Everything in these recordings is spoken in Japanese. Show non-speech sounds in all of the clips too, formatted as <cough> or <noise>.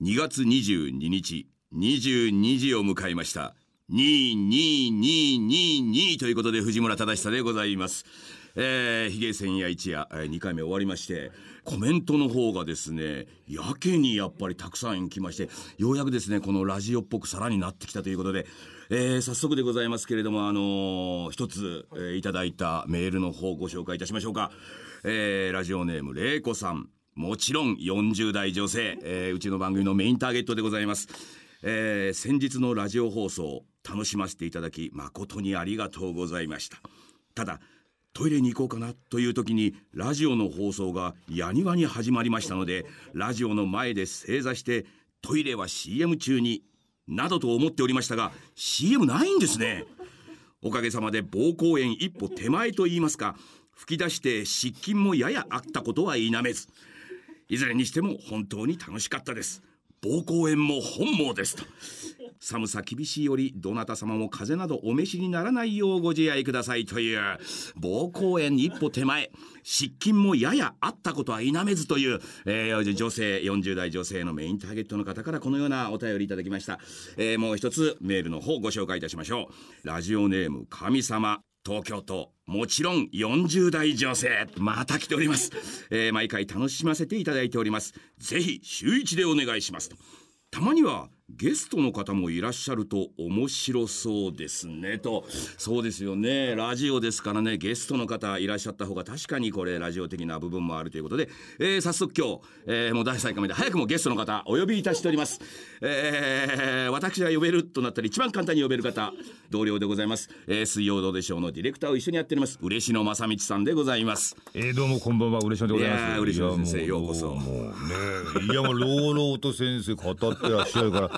2月22日22時を迎えました。22222ということで藤村忠久でございます。えー、ヒゲ千夜一夜、えー、2回目終わりましてコメントの方がですねやけにやっぱりたくさん来ましてようやくですねこのラジオっぽくさらになってきたということで、えー、早速でございますけれどもあのー、一つ、えー、いただいたメールの方ご紹介いたしましょうか、えー、ラジオネームれいこさん。もちろん40代女性、えー、うちの番組のメインターゲットでございます、えー、先日のラジオ放送楽しませていただき誠にありがとうございました。ただトイレに行こうかなという時にラジオの放送がやにわに始まりましたのでラジオの前で正座してトイレは CM 中になどと思っておりましたが CM ないんですね。おかげさまで膀胱炎一歩手前と言いますか吹き出して失禁もややあったことは否めずいずれにしても本当に楽しかったです。膀胱炎も本望ですと。寒さ厳しいよりどなた様も風邪などお召しにならないようご自愛くださいという。膀胱炎一歩手前失禁もややあったことは否めずという、えー、女性40代女性のメインターゲットの方からこのようなお便りいただきました、えー、もう一つメールの方ご紹介いたしましょう。ラジオネーム神様。東京都もちろん40代女性また来ております、えー、毎回楽しませていただいております。ぜひ週一でお願いしますたまにはゲストの方もいらっしゃると面白そうですね。と。そうですよね。ラジオですからね。ゲストの方いらっしゃった方が確かにこれラジオ的な部分もあるということで、えー、早速今日、えー、もう第3回目で早くもゲストの方お呼びいたしております、えー、私が呼べるとなったら一番簡単に呼べる方同僚でございます、えー、水曜どうでしょうのディレクターを一緒にやっております。嬉野正道さんでございます。えー、どうもこんばんは。嬉野でございます。嬉野先生ようこそ。もうねいやもう朗々と先生語ってらっしゃるから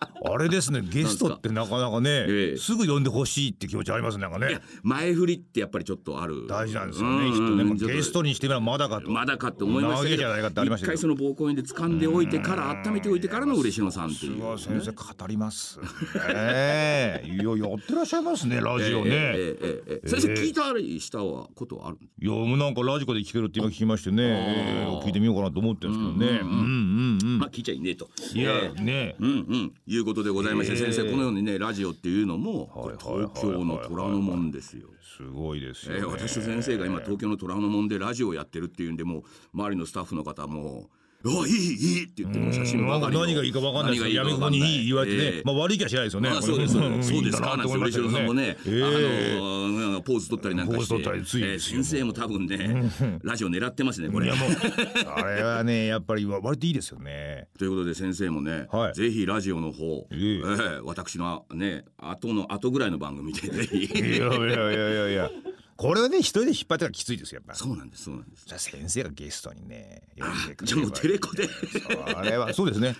<laughs> あれですねゲストってなかなかね、ええ、すぐ呼んでほしいって気持ちありますね。なんかね前振りってやっぱりちょっとある。大事なんですよねきっとね。ゲストにしてみればまだかと。まだかと思いましたけど。一回その膀胱炎で掴んでおいてから温めておいてからの嬉野さんっていう、ね、先生語ります。ええ。ー、いややってらっしゃいますね <laughs> ラジオね、えー、えー、えー、先生聞いたりしたことはあるいやもうなんかラジコで聞けるって今聞きましてね、えー、聞いてみようかなと思ってるんですけどね。うんうんうんまあ聞いちゃいねえと。いや、ねうんうんいうことでございまして、先生このようにねラジオっていうのも東京の虎ノ門ですよ。すごいですよ、ね、えー、私と先生が今東京の虎ノ門でラジオをやってるっていうんでもう周りのスタッフの方もあいいいいって言っても写真ばかり何がいいか分かんないですやみくもにいい言われてね、えー、まあ悪い気はしないですよね、まあ、そうです。そうです。かなんて嬉野さんもね、えー、あのポーズ取ったりなんかして、えー、先生も多分ねラジオ狙ってますねこれ。いやもう <laughs> あれはねやっぱり割といいですよね。ということで先生もね、はい、ぜひラジオの方、えー、えー、私のね後の後ぐらいの番組でいやいやいやいやこれをね一人で引っ張ってらきついですよやっぱ。そうなんですそうなんです。じゃあ先生がゲストにね呼んでくれじゃあもうテレコで。あれはそうですね。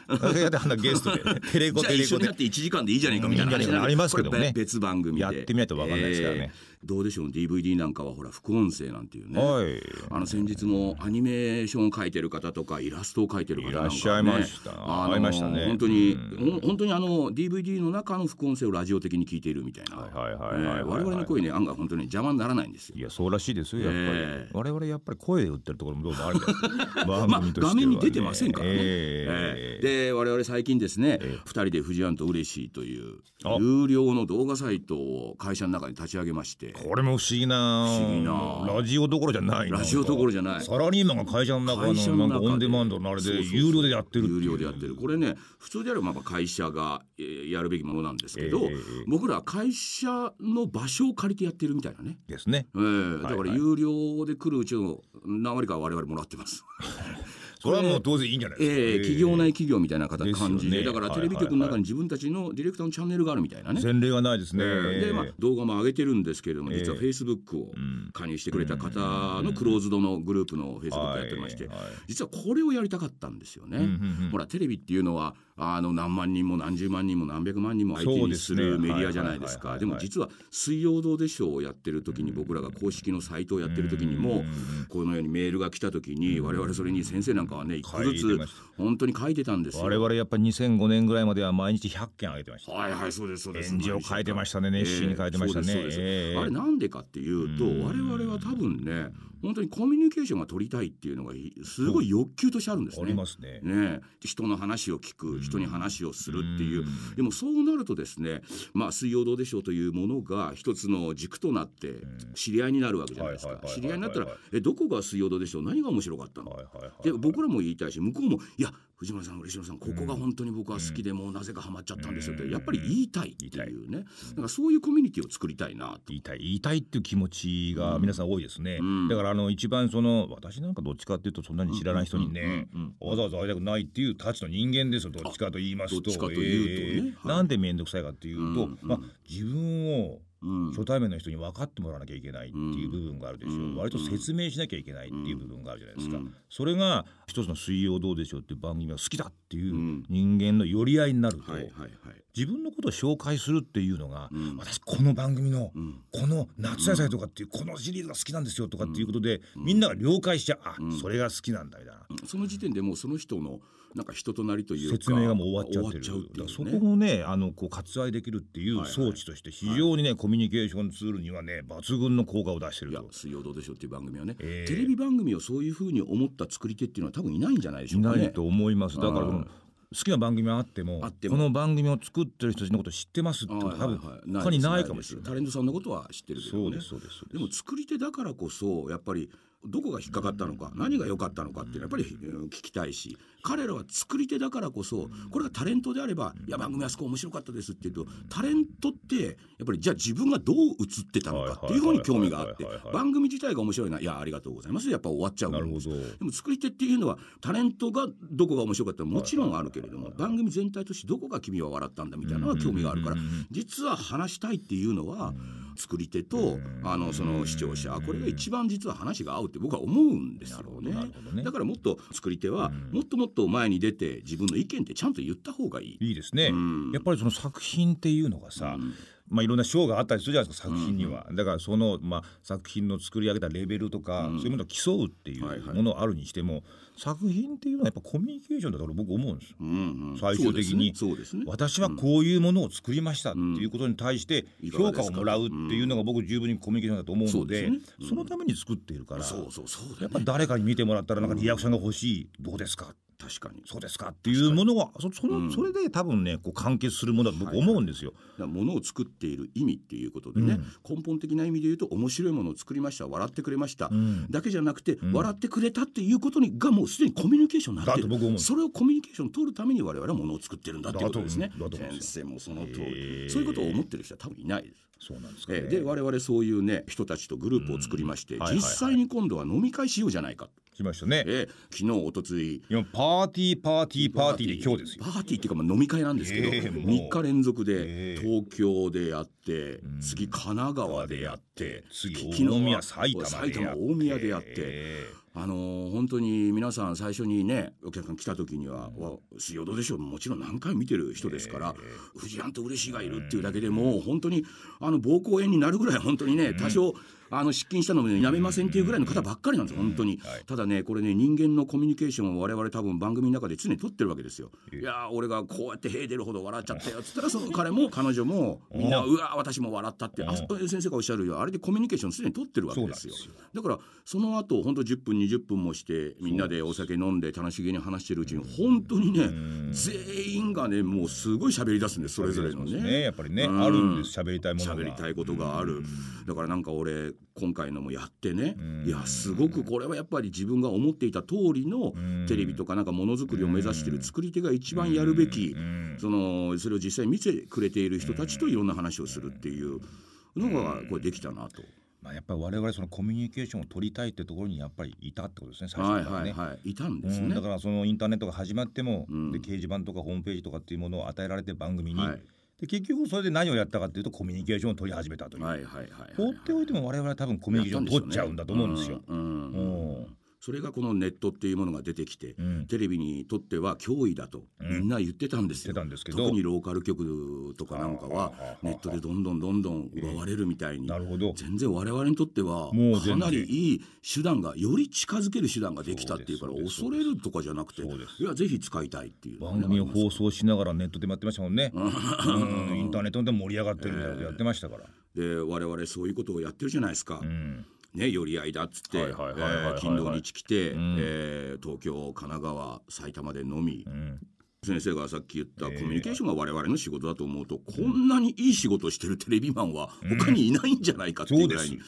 ゲストで。テレコテレコで一緒になって1時間でいいじゃないかみたいな話ありますけどね。別番組で。やってみないと分かんないですからね、えーどうでしょう DVD なんかはほら副音声なんていうね、はい、あの先日もアニメーションを描いてる方とかイラストを描いてる方なんか、ね、いらっしゃいました。あのーね、本当に、うん、本当にあの DVD の中の副音声をラジオ的に聞いているみたいな。我々の声ね案外本当に邪魔にならないんですよ。いやそうらしいですよやっぱり、え。ー、我々やっぱり声で売ってるところもどうもある <laughs> まあ、画面に出てませんからね、えー、で我々最近ですね、えー、2人で富士庵と嬉しいという有料の動画サイトを会社の中に立ち上げまして。これも不思議な不思議な。ラジオどころじゃない。ラジオどころじゃない。サラリーマンが会社の中のなんかオンデマンドのあれで有料でやってる有料でやってる。これね普通であれば会社がやるべきものなんですけど、えー、僕らは会社の場所を借りてやってるみたいなね。ですね、えー、だから有料で来るうちの何割か我々もらってますそれはもう当然いいんじゃないですか、えー、企業内企業みたいな形感じで、ね、だからテレビ局の中に自分たちのディレクターのチャンネルがあるみたいなね。前例がないですね、えー、で、まあ、動画も上げてるんですけれども実はフェイスブックを加入してくれた方のクローズドのグループのフェイスブックやってまして、実はこれをやりたかったんですよね、ほらテレビっていうのはあの何万人も何十万人も何百万人も相手にするメディアじゃないですか。でも実は「水曜どうでしょう」をやってる時に僕らが公式のサイトをやってる時にもこのようにメールが来た時に我々それに「先生なんかかはね一個ずつ本当に書いてたんですよ。我々やっぱり2005年ぐらいまでは毎日100件上げてました。はいはいそうですそうです。返事を書いてましたね熱心に書いてましたね、えー、あれなんでかっていうと我々は多分ね本当にコミュニケーションが取りたいっていうのがすごい欲求としてあるんですね。ありますね。ね。人の話を聞く人に話をするっていう。でもそうなるとですねまあ水曜どうでしょうというものが一つの軸となって知り合いになるわけじゃないですか。知り合いになったらえどこが水曜どうでしょう？何が面白かったの、で僕れも言いたいし向こうもいや藤村さん嬉野さんここが本当に僕は好きで、もうなぜかハマっちゃったんですよって。やっぱり言いたいっていうね。だからそういうコミュニティを作りたいな言いたい言いたいっていう気持ちが皆さん多いですね、だからあの一番その私なんかどっちかっていうとそんなに知らない人にね、わざわざ会いたくないっていうたちの人間ですよどっちかと言いますと。というとね、えー、なんで面倒くさいかっていうと、まあ自分を初対面の人に分かってもらわなきゃいけないっていう部分があるでしょう、うん、割と説明しなきゃいけないっていう部分があるじゃないですか、うん、それが一つの「水曜どうでしょう」っていう番組が好きだっていう人間の寄り合いになると、自分のことを紹介するっていうのが、うん、私この番組の、この「夏野菜」とかっていうこのシリーズが好きなんですよとかっていうことで、みんなが了解しちゃう。あ、それが好きなんだみたいな、その時点でもうその人のなんか人となりという説明がもう終わっちゃってるう、ね、そこをねあのこう割愛できるっていう装置として非常にね、はい、コミュニケーションツールにはね抜群の効果を出してると「水曜どうでしょう」っていう番組はね、えー、テレビ番組をそういうふうに思った作り手っていうのは多分いないんじゃないでしょうかね。いないと思います。だから好きな番組はあっても。この番組を作ってる人たちのこと知ってますって多分他にないかもしれない。タレントさんのことは知ってるけど、ね、そうですそうです。でも作り手だからこそやっぱりどこが引っかかったのか何が良かったのかっていうのはやっぱり聞きたいし彼らは作り手だからこそこれがタレントであれば「いや番組あそこ面白かったです」って言うとタレントってやっぱりじゃあ自分がどう映ってたのかっていう方に興味があって番組自体が面白いな「いやありがとうございます」やっぱ終わっちゃうでも作り手っていうのはタレントがどこが面白かったのもちろんあるけれども番組全体としてどこが君は笑ったんだみたいなのは興味があるから実は話したいっていうのは作り手とあのその視聴者これが一番実は話が合うって僕は思うんですよね、ね、だからもっと作り手はもっともっと前に出て自分の意見ってちゃんと言った方がいい。いいですね、やっぱりその作品っていうのがさ、まあ、いろんな賞があったりするじゃないですか作品には、うんうん、だからその、まあ、作品の作り上げたレベルとか、うん、そういうものを競うっていうものあるにしても、はいはい、作品っていうのはやっぱコミュニケーションだと僕思うんですよ、うんうん、最終的に、ね。ね、私はこういうものを作りましたっていうことに対して評価をもらうっていうのが僕十分にコミュニケーションだと思うので、ね、そのために作っているから、やっぱ誰かに見てもらったらなんかリアクションが欲しい、どうですか？確かに。そうですか。っていうものはそその、うん、それで多分ねこう完結するものだと僕思うんですよ。はい、ものを作っている意味っていうことでね、うん、根本的な意味で言うと面白いものを作りました笑ってくれました、うん、だけじゃなくて、笑ってくれたっていうことにがもうすでにコミュニケーションになってる。それをコミュニケーションを取るために我々はものを作ってるんだっていうことですね。先生もその通り。そういうことを思ってる人は多分いないです。そうなんですか、ね、で我々そういうね人たちとグループを作りまして、実際に今度は飲み会しようじゃないかしましたね。え昨日おとつい。パーティーパーティーパーティーで今日ですよ。パーティーっていうかまあ飲み会なんですけど、えー、3日連続で東京でやって、次神奈川でやって、次大宮埼玉埼玉大宮でやって。えーあのー、本当に皆さん最初にねお客さん来た時には「水曜どうでしょう」もちろん何回見てる人ですから「藤庵と嬉しいがいる」っていうだけでもう本当にあの膀胱炎になるぐらい本当にね多少あの失禁したのも、ね、やめませんっていうぐらいの方ばっかりなんですよ本当に、はい、ただねこれね人間のコミュニケーションを我々多分番組の中で常に取ってるわけですよ。いや俺がこうやってへ出るほど笑っちゃったよっつったらその彼も彼女もみん。なうわ私も笑ったってあ先生がおっしゃるよあれでコミュニケーション常に取ってるわけですよ。だからその後本当10分20分もしてみんなでお酒飲んで楽しげに話してるうちに本当にね全員がねもうすごい喋り出すんですそれぞれのね。ね。やっぱりねあるんです。喋りたいものが。喋りたいことがある。だからなんか俺今回のもやってね。いやすごくこれはやっぱり自分が思っていた通りのテレビとかなんかものづくりを目指してる作り手が一番やるべきそのそれを実際見せてくれている人たちといろんな話をするっていうのがこれできたなと。まあ、やっぱり我々そのコミュニケーションを取りたいってところにやっぱりいたってことですね最初からね、はいはいはい、いたんですね、うん、だからそのインターネットが始まっても、うん、で掲示板とかホームページとかっていうものを与えられて番組に、はいで結局それで何をやったかというとコミュニケーションを取り始めたという、はいはいはいはい、放っておいても我々は多分コミュニケーションを取っちゃうんだと思うんですよ。うん、うんそれがこのネットっていうものが出てきて、テレビにとっては脅威だとみんな言ってたんですよ、言ってたんですけど。特にローカル局とかなんかはネットでどんどんどんどん奪われるみたいに、なるほど。全然我々にとってはかなりいい手段がより近づける手段ができたっていうから恐れるとかじゃなくていやぜひ使いたいっていう番組を放送しながらネットでもやってましたもんね、<laughs> うんインターネットで盛り上がってるみたいなことやってましたから、で我々そういうことをやってるじゃないですか。ね、寄り合いだっつって、金土日来て、えー東京神奈川埼玉でのみ、先生がさっき言ったコミュニケーションが我々の仕事だと思うと、こんなにいい仕事してるテレビマンは他にいないんじゃないかっていうぐらいに